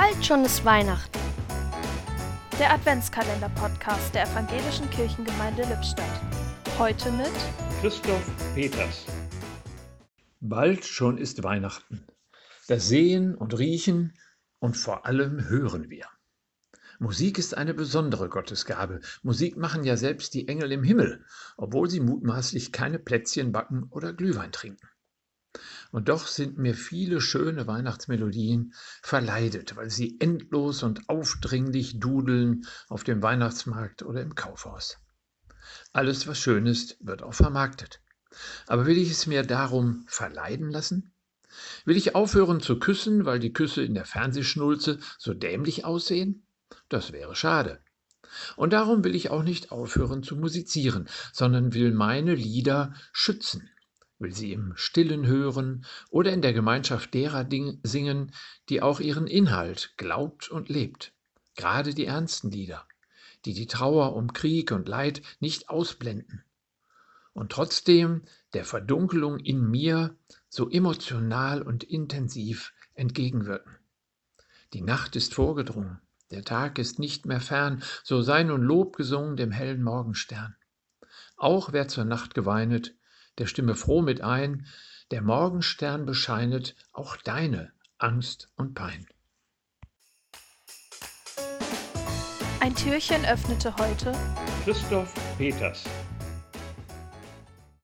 Bald schon ist Weihnachten. Der Adventskalender-Podcast der Evangelischen Kirchengemeinde Lippstadt. Heute mit Christoph Peters. Bald schon ist Weihnachten. Das Sehen und Riechen und vor allem hören wir. Musik ist eine besondere Gottesgabe. Musik machen ja selbst die Engel im Himmel, obwohl sie mutmaßlich keine Plätzchen backen oder Glühwein trinken. Und doch sind mir viele schöne Weihnachtsmelodien verleidet, weil sie endlos und aufdringlich dudeln auf dem Weihnachtsmarkt oder im Kaufhaus. Alles, was schön ist, wird auch vermarktet. Aber will ich es mir darum verleiden lassen? Will ich aufhören zu küssen, weil die Küsse in der Fernsehschnulze so dämlich aussehen? Das wäre schade. Und darum will ich auch nicht aufhören zu musizieren, sondern will meine Lieder schützen will sie im stillen hören oder in der Gemeinschaft derer singen, die auch ihren Inhalt glaubt und lebt. Gerade die ernsten Lieder, die die Trauer um Krieg und Leid nicht ausblenden und trotzdem der Verdunkelung in mir so emotional und intensiv entgegenwirken. Die Nacht ist vorgedrungen, der Tag ist nicht mehr fern, so sei nun Lob gesungen dem hellen Morgenstern. Auch wer zur Nacht geweinet, der stimme froh mit ein, der Morgenstern bescheinet auch deine Angst und Pein. Ein Türchen öffnete heute Christoph Peters.